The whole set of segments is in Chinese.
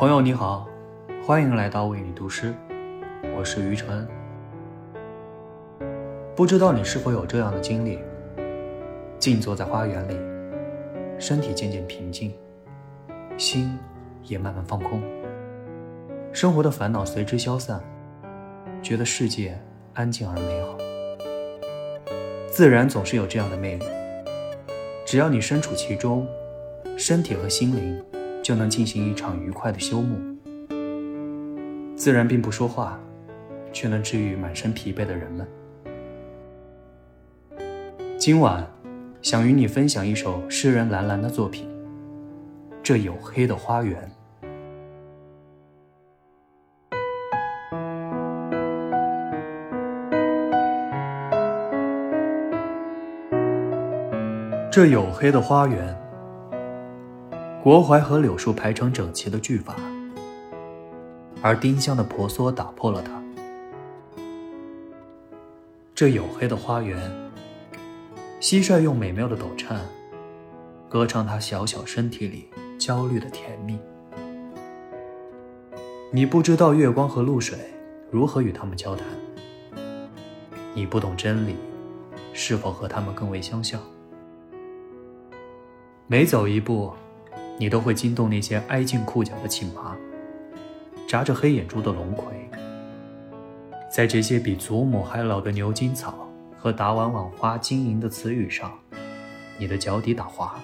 朋友你好，欢迎来到为你读诗，我是于晨。不知道你是否有这样的经历：静坐在花园里，身体渐渐平静，心也慢慢放空，生活的烦恼随之消散，觉得世界安静而美好。自然总是有这样的魅力，只要你身处其中，身体和心灵。就能进行一场愉快的休沐。自然并不说话，却能治愈满身疲惫的人们。今晚，想与你分享一首诗人蓝蓝的作品《这黝黑的花园》。这黝黑的花园。国槐和柳树排成整齐的句法，而丁香的婆娑打破了它。这黝黑的花园，蟋蟀用美妙的抖颤，歌唱它小小身体里焦虑的甜蜜。你不知道月光和露水如何与他们交谈，你不懂真理是否和他们更为相像。每走一步。你都会惊动那些挨近裤脚的青麻，眨着黑眼珠的龙葵，在这些比祖母还老的牛筋草和打碗碗花晶莹的词语上，你的脚底打滑。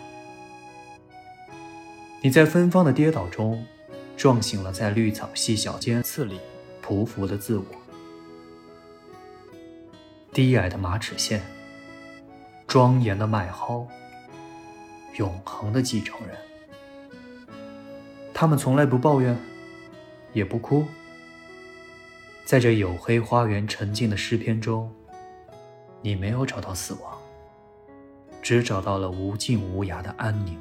你在芬芳的跌倒中，撞醒了在绿草细小尖刺里匍匐的自我。低矮的马齿苋，庄严的麦蒿，永恒的继承人。他们从来不抱怨，也不哭。在这黝黑花园沉静的诗篇中，你没有找到死亡，只找到了无尽无涯的安宁。